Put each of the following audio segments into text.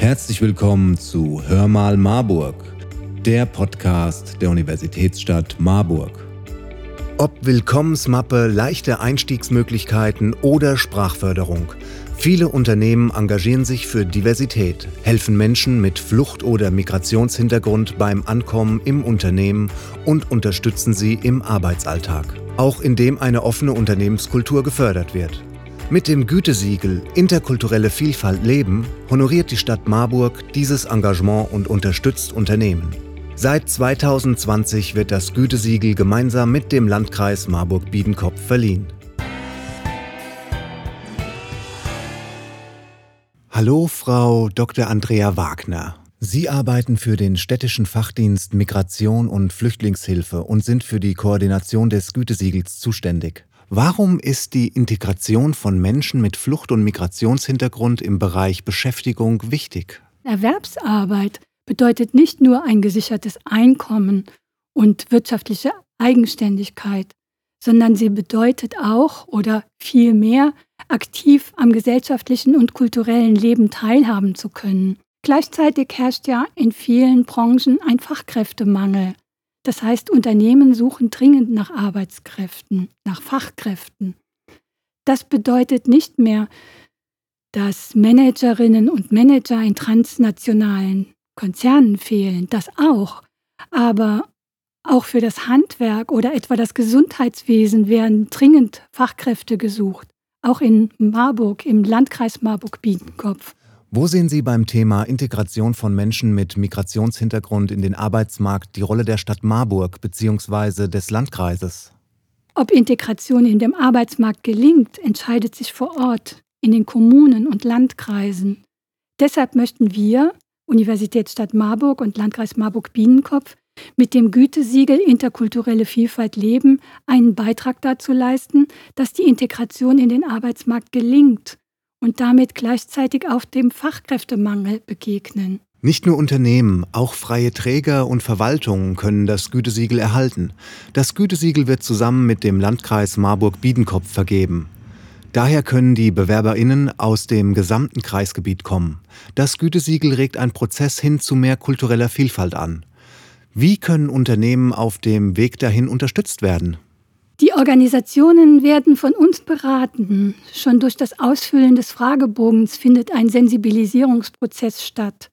Herzlich willkommen zu Hör mal Marburg, der Podcast der Universitätsstadt Marburg. Ob Willkommensmappe, leichte Einstiegsmöglichkeiten oder Sprachförderung. Viele Unternehmen engagieren sich für Diversität, helfen Menschen mit Flucht- oder Migrationshintergrund beim Ankommen im Unternehmen und unterstützen sie im Arbeitsalltag, auch indem eine offene Unternehmenskultur gefördert wird. Mit dem Gütesiegel Interkulturelle Vielfalt leben honoriert die Stadt Marburg dieses Engagement und unterstützt Unternehmen. Seit 2020 wird das Gütesiegel gemeinsam mit dem Landkreis Marburg-Biedenkopf verliehen. Hallo, Frau Dr. Andrea Wagner. Sie arbeiten für den städtischen Fachdienst Migration und Flüchtlingshilfe und sind für die Koordination des Gütesiegels zuständig. Warum ist die Integration von Menschen mit Flucht- und Migrationshintergrund im Bereich Beschäftigung wichtig? Erwerbsarbeit bedeutet nicht nur ein gesichertes Einkommen und wirtschaftliche Eigenständigkeit, sondern sie bedeutet auch oder vielmehr aktiv am gesellschaftlichen und kulturellen Leben teilhaben zu können. Gleichzeitig herrscht ja in vielen Branchen ein Fachkräftemangel. Das heißt, Unternehmen suchen dringend nach Arbeitskräften, nach Fachkräften. Das bedeutet nicht mehr, dass Managerinnen und Manager in transnationalen Konzernen fehlen, das auch. Aber auch für das Handwerk oder etwa das Gesundheitswesen werden dringend Fachkräfte gesucht. Auch in Marburg, im Landkreis Marburg-Biedenkopf. Wo sehen Sie beim Thema Integration von Menschen mit Migrationshintergrund in den Arbeitsmarkt die Rolle der Stadt Marburg bzw. des Landkreises? Ob Integration in dem Arbeitsmarkt gelingt, entscheidet sich vor Ort, in den Kommunen und Landkreisen. Deshalb möchten wir, Universitätsstadt Marburg und Landkreis Marburg-Biedenkopf, mit dem Gütesiegel Interkulturelle Vielfalt leben einen Beitrag dazu leisten, dass die Integration in den Arbeitsmarkt gelingt und damit gleichzeitig auch dem Fachkräftemangel begegnen. Nicht nur Unternehmen, auch freie Träger und Verwaltungen können das Gütesiegel erhalten. Das Gütesiegel wird zusammen mit dem Landkreis Marburg-Biedenkopf vergeben. Daher können die Bewerberinnen aus dem gesamten Kreisgebiet kommen. Das Gütesiegel regt einen Prozess hin zu mehr kultureller Vielfalt an. Wie können Unternehmen auf dem Weg dahin unterstützt werden? Die Organisationen werden von uns beraten. Schon durch das Ausfüllen des Fragebogens findet ein Sensibilisierungsprozess statt.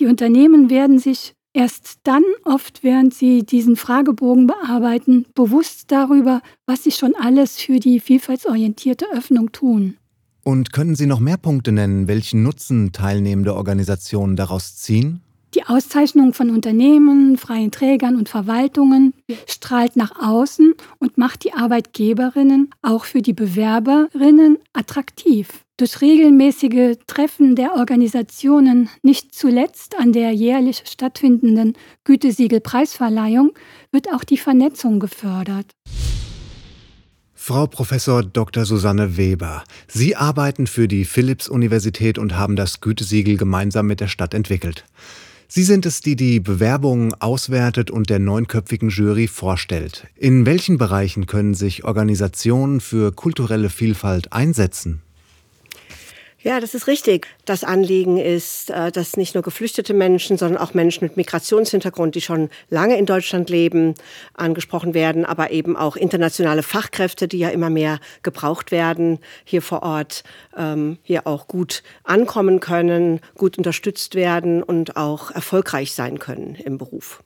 Die Unternehmen werden sich erst dann oft, während sie diesen Fragebogen bearbeiten, bewusst darüber, was sie schon alles für die vielfaltsorientierte Öffnung tun. Und können Sie noch mehr Punkte nennen, welchen Nutzen teilnehmende Organisationen daraus ziehen? Die Auszeichnung von Unternehmen, freien Trägern und Verwaltungen strahlt nach außen und macht die Arbeitgeberinnen auch für die Bewerberinnen attraktiv. Durch regelmäßige Treffen der Organisationen, nicht zuletzt an der jährlich stattfindenden Gütesiegel-Preisverleihung, wird auch die Vernetzung gefördert. Frau Professor Dr. Susanne Weber, Sie arbeiten für die Philipps-Universität und haben das Gütesiegel gemeinsam mit der Stadt entwickelt. Sie sind es, die die Bewerbungen auswertet und der neunköpfigen Jury vorstellt. In welchen Bereichen können sich Organisationen für kulturelle Vielfalt einsetzen? Ja, das ist richtig. Das Anliegen ist, äh, dass nicht nur geflüchtete Menschen, sondern auch Menschen mit Migrationshintergrund, die schon lange in Deutschland leben, angesprochen werden, aber eben auch internationale Fachkräfte, die ja immer mehr gebraucht werden, hier vor Ort, ähm, hier auch gut ankommen können, gut unterstützt werden und auch erfolgreich sein können im Beruf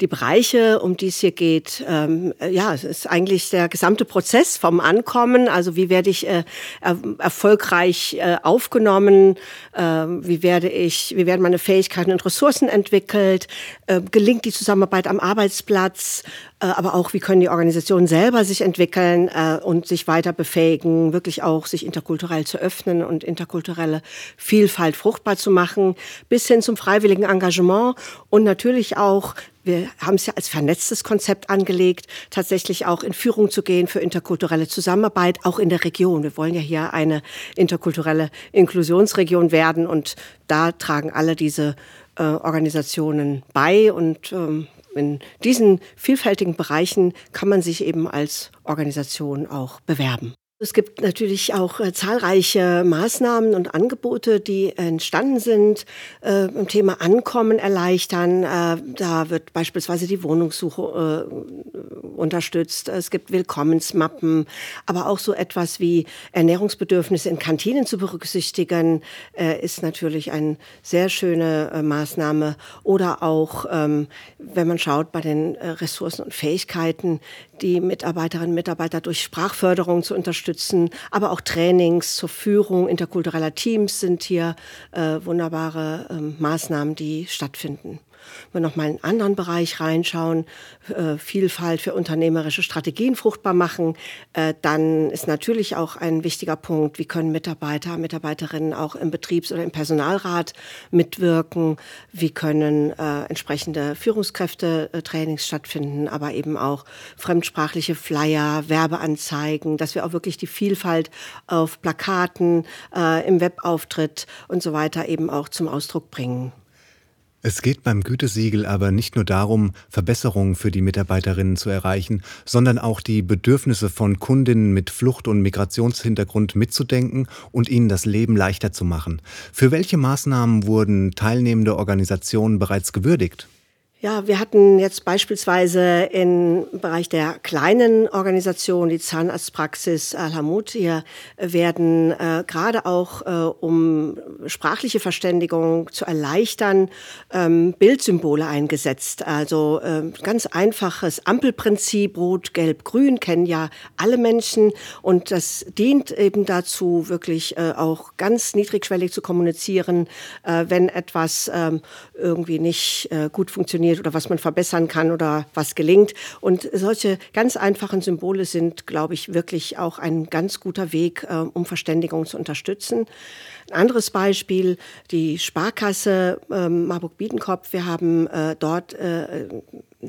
die Bereiche, um die es hier geht, ähm, ja, es ist eigentlich der gesamte Prozess vom Ankommen. Also wie werde ich äh, er erfolgreich äh, aufgenommen? Äh, wie werde ich, wie werden meine Fähigkeiten und Ressourcen entwickelt? Äh, gelingt die Zusammenarbeit am Arbeitsplatz? Äh, aber auch, wie können die Organisationen selber sich entwickeln äh, und sich weiter befähigen, wirklich auch sich interkulturell zu öffnen und interkulturelle Vielfalt fruchtbar zu machen, bis hin zum freiwilligen Engagement und natürlich auch wir haben es ja als vernetztes Konzept angelegt, tatsächlich auch in Führung zu gehen für interkulturelle Zusammenarbeit, auch in der Region. Wir wollen ja hier eine interkulturelle Inklusionsregion werden und da tragen alle diese äh, Organisationen bei und ähm, in diesen vielfältigen Bereichen kann man sich eben als Organisation auch bewerben. Es gibt natürlich auch äh, zahlreiche Maßnahmen und Angebote, die entstanden sind äh, im Thema Ankommen erleichtern. Äh, da wird beispielsweise die Wohnungssuche äh, unterstützt. Es gibt Willkommensmappen, aber auch so etwas wie Ernährungsbedürfnisse in Kantinen zu berücksichtigen, äh, ist natürlich eine sehr schöne äh, Maßnahme. Oder auch, ähm, wenn man schaut bei den Ressourcen und Fähigkeiten, die Mitarbeiterinnen und Mitarbeiter durch Sprachförderung zu unterstützen, aber auch Trainings zur Führung interkultureller Teams sind hier äh, wunderbare äh, Maßnahmen, die stattfinden. Wenn wir nochmal in einen anderen Bereich reinschauen, äh, Vielfalt für unternehmerische Strategien fruchtbar machen, äh, dann ist natürlich auch ein wichtiger Punkt, wie können Mitarbeiter, Mitarbeiterinnen auch im Betriebs- oder im Personalrat mitwirken, wie können äh, entsprechende Führungskräfte-Trainings stattfinden, aber eben auch fremdsprachliche Flyer, Werbeanzeigen, dass wir auch wirklich die Vielfalt auf Plakaten, äh, im Webauftritt und so weiter eben auch zum Ausdruck bringen. Es geht beim Gütesiegel aber nicht nur darum, Verbesserungen für die Mitarbeiterinnen zu erreichen, sondern auch die Bedürfnisse von Kundinnen mit Flucht- und Migrationshintergrund mitzudenken und ihnen das Leben leichter zu machen. Für welche Maßnahmen wurden teilnehmende Organisationen bereits gewürdigt? Ja, wir hatten jetzt beispielsweise im Bereich der kleinen Organisation, die Zahnarztpraxis Al-Hamud, hier werden äh, gerade auch, äh, um sprachliche Verständigung zu erleichtern, ähm, Bildsymbole eingesetzt. Also äh, ganz einfaches Ampelprinzip, Rot, Gelb, Grün, kennen ja alle Menschen. Und das dient eben dazu, wirklich äh, auch ganz niedrigschwellig zu kommunizieren, äh, wenn etwas ähm, irgendwie nicht äh, gut funktioniert funktioniert oder was man verbessern kann oder was gelingt. Und solche ganz einfachen Symbole sind, glaube ich, wirklich auch ein ganz guter Weg, äh, um Verständigung zu unterstützen. Ein anderes Beispiel, die Sparkasse ähm, Marburg-Biedenkopf. Wir haben äh, dort äh,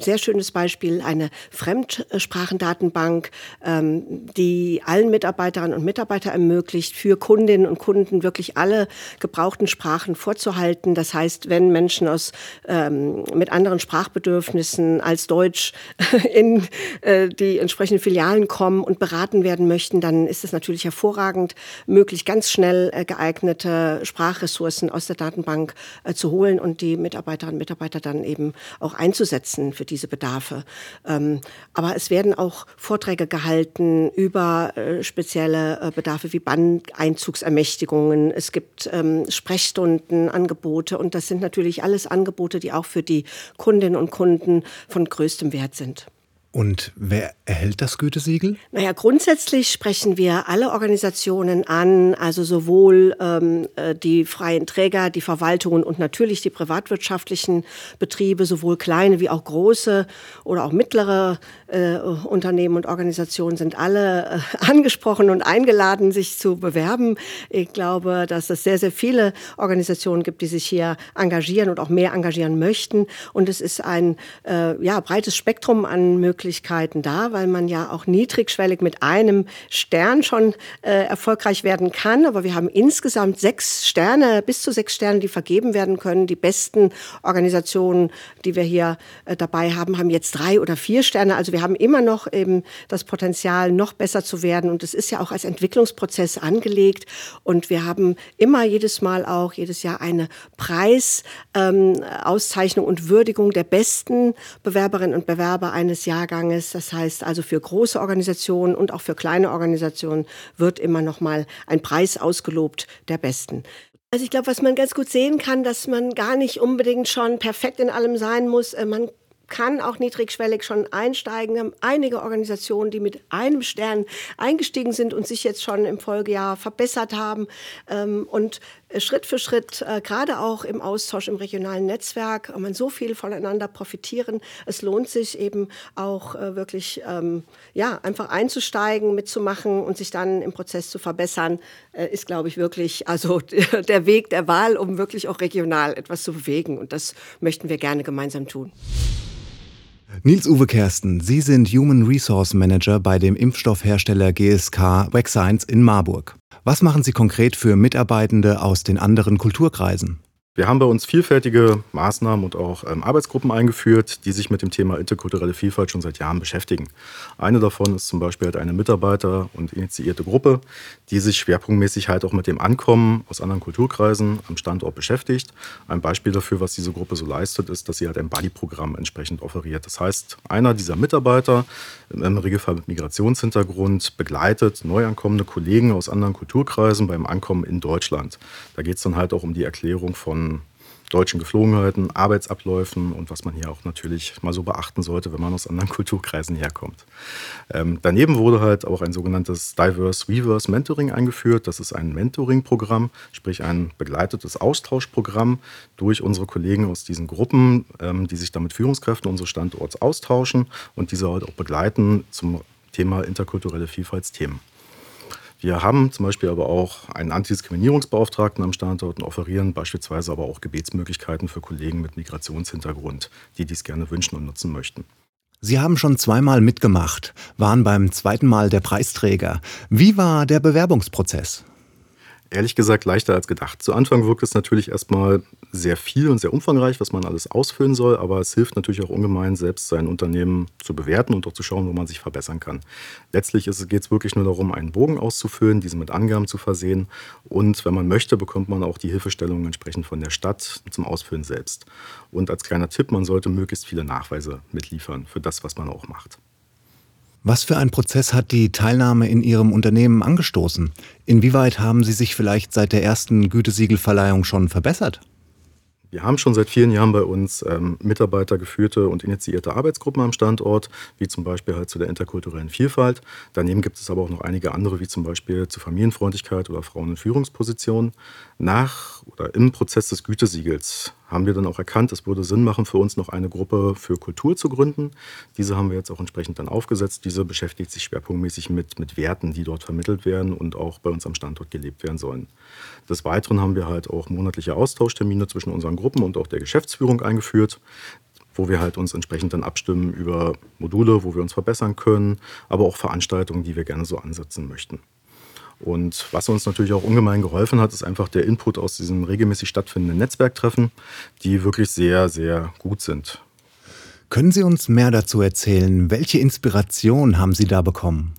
sehr schönes Beispiel, eine Fremdsprachendatenbank, ähm, die allen Mitarbeiterinnen und Mitarbeitern ermöglicht, für Kundinnen und Kunden wirklich alle gebrauchten Sprachen vorzuhalten. Das heißt, wenn Menschen aus, ähm, mit anderen Sprachbedürfnissen als Deutsch in äh, die entsprechenden Filialen kommen und beraten werden möchten, dann ist es natürlich hervorragend möglich, ganz schnell äh, geeignet geeignete Sprachressourcen aus der Datenbank äh, zu holen und die Mitarbeiterinnen und Mitarbeiter dann eben auch einzusetzen für diese Bedarfe. Ähm, aber es werden auch Vorträge gehalten über äh, spezielle äh, Bedarfe wie Bandeinzugsermächtigungen. Es gibt ähm, Sprechstunden, Angebote und das sind natürlich alles Angebote, die auch für die Kundinnen und Kunden von größtem Wert sind. Und wer erhält das Gütesiegel? Naja, grundsätzlich sprechen wir alle Organisationen an, also sowohl ähm, äh, die freien Träger, die Verwaltungen und natürlich die privatwirtschaftlichen Betriebe, sowohl kleine wie auch große oder auch mittlere äh, Unternehmen und Organisationen sind alle äh, angesprochen und eingeladen, sich zu bewerben. Ich glaube, dass es sehr, sehr viele Organisationen gibt, die sich hier engagieren und auch mehr engagieren möchten. Und es ist ein äh, ja, breites Spektrum an Möglichkeiten da, weil man ja auch niedrigschwellig mit einem Stern schon äh, erfolgreich werden kann. Aber wir haben insgesamt sechs Sterne, bis zu sechs Sterne, die vergeben werden können. Die besten Organisationen, die wir hier äh, dabei haben, haben jetzt drei oder vier Sterne. Also wir haben immer noch eben das Potenzial, noch besser zu werden. Und es ist ja auch als Entwicklungsprozess angelegt. Und wir haben immer jedes Mal auch, jedes Jahr eine Preisauszeichnung ähm, und Würdigung der besten Bewerberinnen und Bewerber eines Jahrganges. Das heißt also für große Organisationen und auch für kleine Organisationen wird immer noch mal ein Preis ausgelobt der besten. Also ich glaube, was man ganz gut sehen kann, dass man gar nicht unbedingt schon perfekt in allem sein muss. Äh, man kann auch niedrigschwellig schon einsteigen. Haben einige Organisationen, die mit einem Stern eingestiegen sind und sich jetzt schon im Folgejahr verbessert haben. Ähm, und Schritt für Schritt, äh, gerade auch im Austausch im regionalen Netzwerk, kann man so viel voneinander profitieren. Es lohnt sich eben auch äh, wirklich, ähm, ja, einfach einzusteigen, mitzumachen und sich dann im Prozess zu verbessern, äh, ist, glaube ich, wirklich also der Weg der Wahl, um wirklich auch regional etwas zu bewegen. Und das möchten wir gerne gemeinsam tun. Nils-Uwe Kersten, Sie sind Human Resource Manager bei dem Impfstoffhersteller GSK Vaccines in Marburg. Was machen Sie konkret für Mitarbeitende aus den anderen Kulturkreisen? Wir haben bei uns vielfältige Maßnahmen und auch ähm, Arbeitsgruppen eingeführt, die sich mit dem Thema interkulturelle Vielfalt schon seit Jahren beschäftigen. Eine davon ist zum Beispiel halt eine Mitarbeiter- und initiierte Gruppe, die sich schwerpunktmäßig halt auch mit dem Ankommen aus anderen Kulturkreisen am Standort beschäftigt. Ein Beispiel dafür, was diese Gruppe so leistet, ist, dass sie halt ein Buddy-Programm entsprechend offeriert. Das heißt, einer dieser Mitarbeiter, im Regelfall mit Migrationshintergrund, begleitet neu ankommende Kollegen aus anderen Kulturkreisen beim Ankommen in Deutschland. Da geht es dann halt auch um die Erklärung von deutschen Geflogenheiten, Arbeitsabläufen und was man hier auch natürlich mal so beachten sollte, wenn man aus anderen Kulturkreisen herkommt. Ähm, daneben wurde halt auch ein sogenanntes Diverse Reverse Mentoring eingeführt. Das ist ein Mentoring-Programm, sprich ein begleitetes Austauschprogramm durch unsere Kollegen aus diesen Gruppen, ähm, die sich da mit Führungskräften unseres Standorts austauschen und diese halt auch begleiten zum Thema interkulturelle Vielfaltsthemen. Wir haben zum Beispiel aber auch einen Antidiskriminierungsbeauftragten am Standort und offerieren beispielsweise aber auch Gebetsmöglichkeiten für Kollegen mit Migrationshintergrund, die dies gerne wünschen und nutzen möchten. Sie haben schon zweimal mitgemacht, waren beim zweiten Mal der Preisträger. Wie war der Bewerbungsprozess? Ehrlich gesagt leichter als gedacht. Zu Anfang wirkt es natürlich erstmal sehr viel und sehr umfangreich, was man alles ausfüllen soll, aber es hilft natürlich auch ungemein, selbst sein Unternehmen zu bewerten und auch zu schauen, wo man sich verbessern kann. Letztlich geht es wirklich nur darum, einen Bogen auszufüllen, diesen mit Angaben zu versehen und wenn man möchte, bekommt man auch die Hilfestellungen entsprechend von der Stadt zum Ausfüllen selbst. Und als kleiner Tipp, man sollte möglichst viele Nachweise mitliefern für das, was man auch macht. Was für ein Prozess hat die Teilnahme in Ihrem Unternehmen angestoßen? Inwieweit haben Sie sich vielleicht seit der ersten Gütesiegelverleihung schon verbessert? Wir haben schon seit vielen Jahren bei uns ähm, mitarbeitergeführte und initiierte Arbeitsgruppen am Standort, wie zum Beispiel halt zu der interkulturellen Vielfalt. Daneben gibt es aber auch noch einige andere, wie zum Beispiel zu Familienfreundlichkeit oder Frauen in Führungspositionen. Nach oder im Prozess des Gütesiegels haben wir dann auch erkannt, es würde Sinn machen, für uns noch eine Gruppe für Kultur zu gründen. Diese haben wir jetzt auch entsprechend dann aufgesetzt. Diese beschäftigt sich schwerpunktmäßig mit, mit Werten, die dort vermittelt werden und auch bei uns am Standort gelebt werden sollen. Des Weiteren haben wir halt auch monatliche Austauschtermine zwischen unseren Gruppen und auch der Geschäftsführung eingeführt wo wir halt uns entsprechend dann abstimmen über Module, wo wir uns verbessern können, aber auch Veranstaltungen, die wir gerne so ansetzen möchten. Und was uns natürlich auch ungemein geholfen hat, ist einfach der Input aus diesen regelmäßig stattfindenden Netzwerktreffen, die wirklich sehr, sehr gut sind. Können Sie uns mehr dazu erzählen? Welche Inspiration haben Sie da bekommen?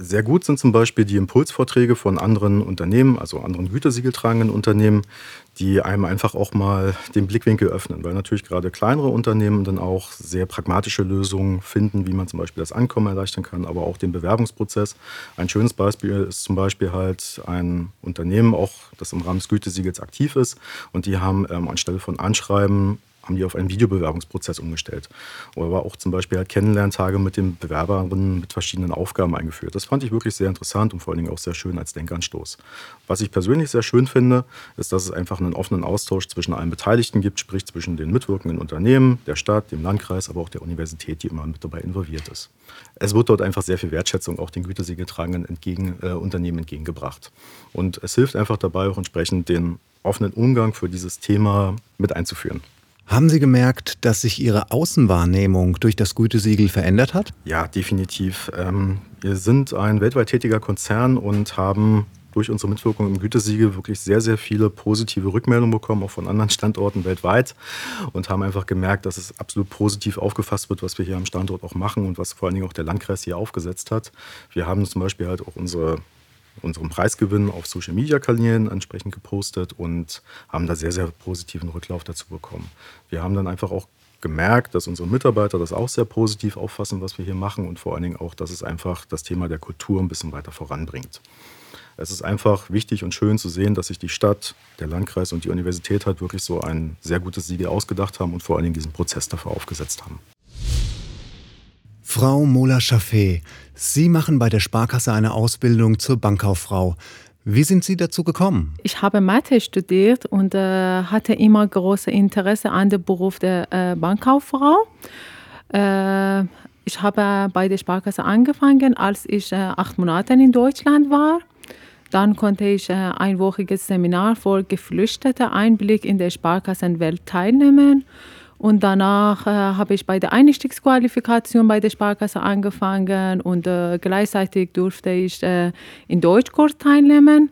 Sehr gut sind zum Beispiel die Impulsvorträge von anderen Unternehmen, also anderen gütesiegeltragenden Unternehmen, die einem einfach auch mal den Blickwinkel öffnen, weil natürlich gerade kleinere Unternehmen dann auch sehr pragmatische Lösungen finden, wie man zum Beispiel das Ankommen erleichtern kann, aber auch den Bewerbungsprozess. Ein schönes Beispiel ist zum Beispiel halt ein Unternehmen, auch das im Rahmen des Gütesiegels aktiv ist und die haben ähm, anstelle von Anschreiben haben die auf einen Videobewerbungsprozess umgestellt. Oder auch zum Beispiel halt Kennenlerntage mit den Bewerberinnen mit verschiedenen Aufgaben eingeführt. Das fand ich wirklich sehr interessant und vor allen Dingen auch sehr schön als Denkanstoß. Was ich persönlich sehr schön finde, ist, dass es einfach einen offenen Austausch zwischen allen Beteiligten gibt, sprich zwischen den mitwirkenden Unternehmen, der Stadt, dem Landkreis, aber auch der Universität, die immer mit dabei involviert ist. Es wird dort einfach sehr viel Wertschätzung auch den Gütesiegeltragenden entgegen, äh, Unternehmen entgegengebracht. Und es hilft einfach dabei, auch entsprechend den offenen Umgang für dieses Thema mit einzuführen. Haben Sie gemerkt, dass sich Ihre Außenwahrnehmung durch das Gütesiegel verändert hat? Ja, definitiv. Ähm, wir sind ein weltweit tätiger Konzern und haben durch unsere Mitwirkung im Gütesiegel wirklich sehr, sehr viele positive Rückmeldungen bekommen, auch von anderen Standorten weltweit und haben einfach gemerkt, dass es absolut positiv aufgefasst wird, was wir hier am Standort auch machen und was vor allen Dingen auch der Landkreis hier aufgesetzt hat. Wir haben zum Beispiel halt auch unsere unseren Preisgewinn auf Social Media Kanälen entsprechend gepostet und haben da sehr, sehr positiven Rücklauf dazu bekommen. Wir haben dann einfach auch gemerkt, dass unsere Mitarbeiter das auch sehr positiv auffassen, was wir hier machen und vor allen Dingen auch, dass es einfach das Thema der Kultur ein bisschen weiter voranbringt. Es ist einfach wichtig und schön zu sehen, dass sich die Stadt, der Landkreis und die Universität halt wirklich so ein sehr gutes Siegel ausgedacht haben und vor allen Dingen diesen Prozess dafür aufgesetzt haben. Frau Mola-Chaffé, Sie machen bei der Sparkasse eine Ausbildung zur Bankkauffrau. Wie sind Sie dazu gekommen? Ich habe Mathe studiert und äh, hatte immer großes Interesse an dem Beruf der äh, Bankkauffrau. Äh, ich habe bei der Sparkasse angefangen, als ich äh, acht Monate in Deutschland war. Dann konnte ich äh, ein einwöchiges Seminar für Geflüchtete Einblick in der Sparkassenwelt teilnehmen. Und danach äh, habe ich bei der Einstiegsqualifikation bei der Sparkasse angefangen und äh, gleichzeitig durfte ich äh, in Deutschkurs teilnehmen,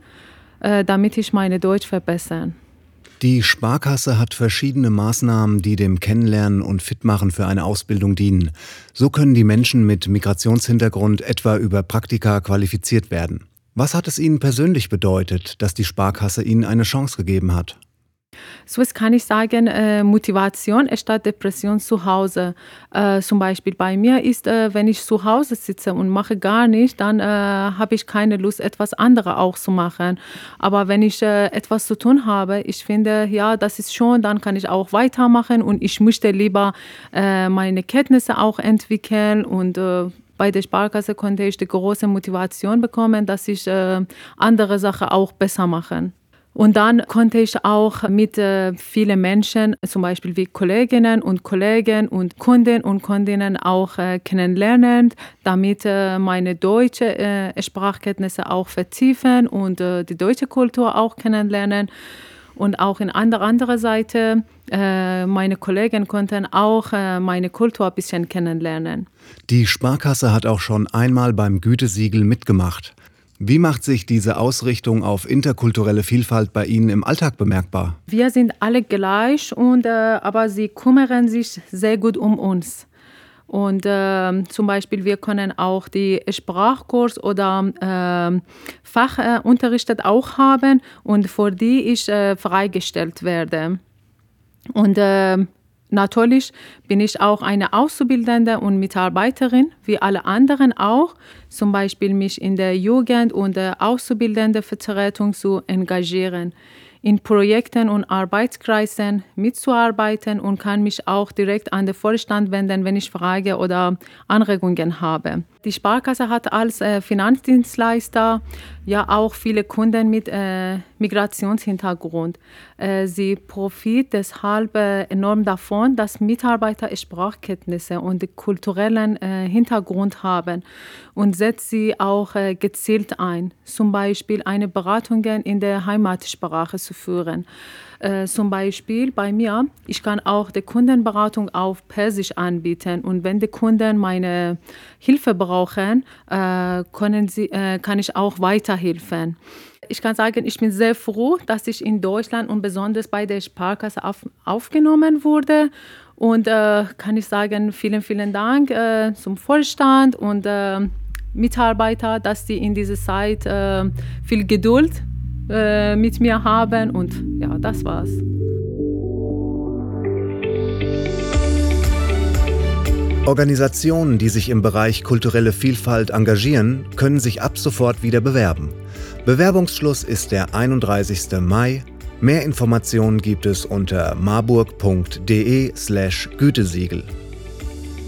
äh, damit ich meine Deutsch verbessern. Die Sparkasse hat verschiedene Maßnahmen, die dem Kennenlernen und Fitmachen für eine Ausbildung dienen. So können die Menschen mit Migrationshintergrund etwa über Praktika qualifiziert werden. Was hat es Ihnen persönlich bedeutet, dass die Sparkasse Ihnen eine Chance gegeben hat? So was kann ich sagen, äh, Motivation statt Depression zu Hause. Äh, zum Beispiel bei mir ist, äh, wenn ich zu Hause sitze und mache gar nichts, dann äh, habe ich keine Lust, etwas anderes auch zu machen. Aber wenn ich äh, etwas zu tun habe, ich finde, ja, das ist schon, dann kann ich auch weitermachen und ich möchte lieber äh, meine Kenntnisse auch entwickeln und bei der Sparkasse konnte ich die große Motivation bekommen, dass ich andere Sachen auch besser mache. Und dann konnte ich auch mit äh, vielen Menschen, zum Beispiel wie Kolleginnen und Kollegen und Kunden und Kundinnen auch äh, kennenlernen, damit äh, meine deutsche äh, Sprachkenntnisse auch vertiefen und äh, die deutsche Kultur auch kennenlernen. Und auch in andere, andere Seite, äh, meine Kollegen konnten auch meine Kultur ein bisschen kennenlernen. Die Sparkasse hat auch schon einmal beim Gütesiegel mitgemacht. Wie macht sich diese Ausrichtung auf interkulturelle Vielfalt bei Ihnen im Alltag bemerkbar? Wir sind alle gleich, und, äh, aber sie kümmern sich sehr gut um uns. Und äh, zum Beispiel, wir können auch die Sprachkurs oder äh, Fachunterricht auch haben und für die ich äh, freigestellt werde. Und äh, Natürlich bin ich auch eine Auszubildende und Mitarbeiterin, wie alle anderen auch, zum Beispiel mich in der Jugend- und der Auszubildendenvertretung zu engagieren in Projekten und Arbeitskreisen mitzuarbeiten und kann mich auch direkt an den Vorstand wenden, wenn ich Fragen oder Anregungen habe. Die Sparkasse hat als äh, Finanzdienstleister ja auch viele Kunden mit äh, Migrationshintergrund. Äh, sie profitiert deshalb enorm davon, dass Mitarbeiter Sprachkenntnisse und kulturellen Hintergrund haben und setzt sie auch gezielt ein, zum Beispiel eine Beratung in der Heimatsprache zu führen. Äh, zum Beispiel bei mir, ich kann auch die Kundenberatung auf Persisch anbieten und wenn die Kunden meine Hilfe brauchen, äh, können sie, äh, kann ich auch weiterhelfen. Ich kann sagen, ich bin sehr froh, dass ich in Deutschland und besonders bei der Sparkasse auf, aufgenommen wurde. Und äh, kann ich sagen, vielen, vielen Dank äh, zum Vorstand und äh, Mitarbeiter, dass sie in dieser Zeit viel Geduld äh, mit mir haben und ja, das war's. Organisationen, die sich im Bereich kulturelle Vielfalt engagieren, können sich ab sofort wieder bewerben. Bewerbungsschluss ist der 31. Mai. Mehr Informationen gibt es unter marburg.de/gütesiegel.